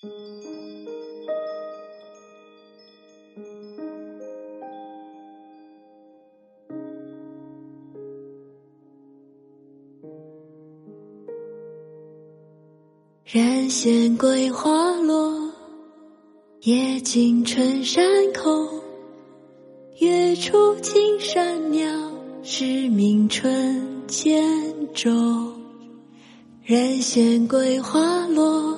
人闲桂花落，夜静春山空。月出惊山鸟，时鸣春涧中。人闲桂花落，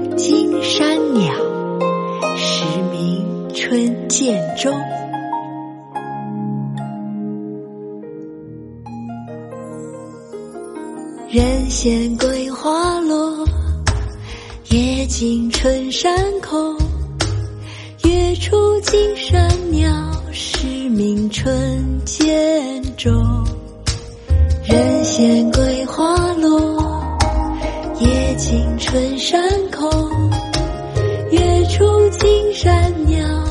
金山鸟，时鸣春涧中。人闲桂花落。夜静春山空，月出惊山鸟，时鸣春涧中。人闲桂花落，夜静春山空。出青山鸟。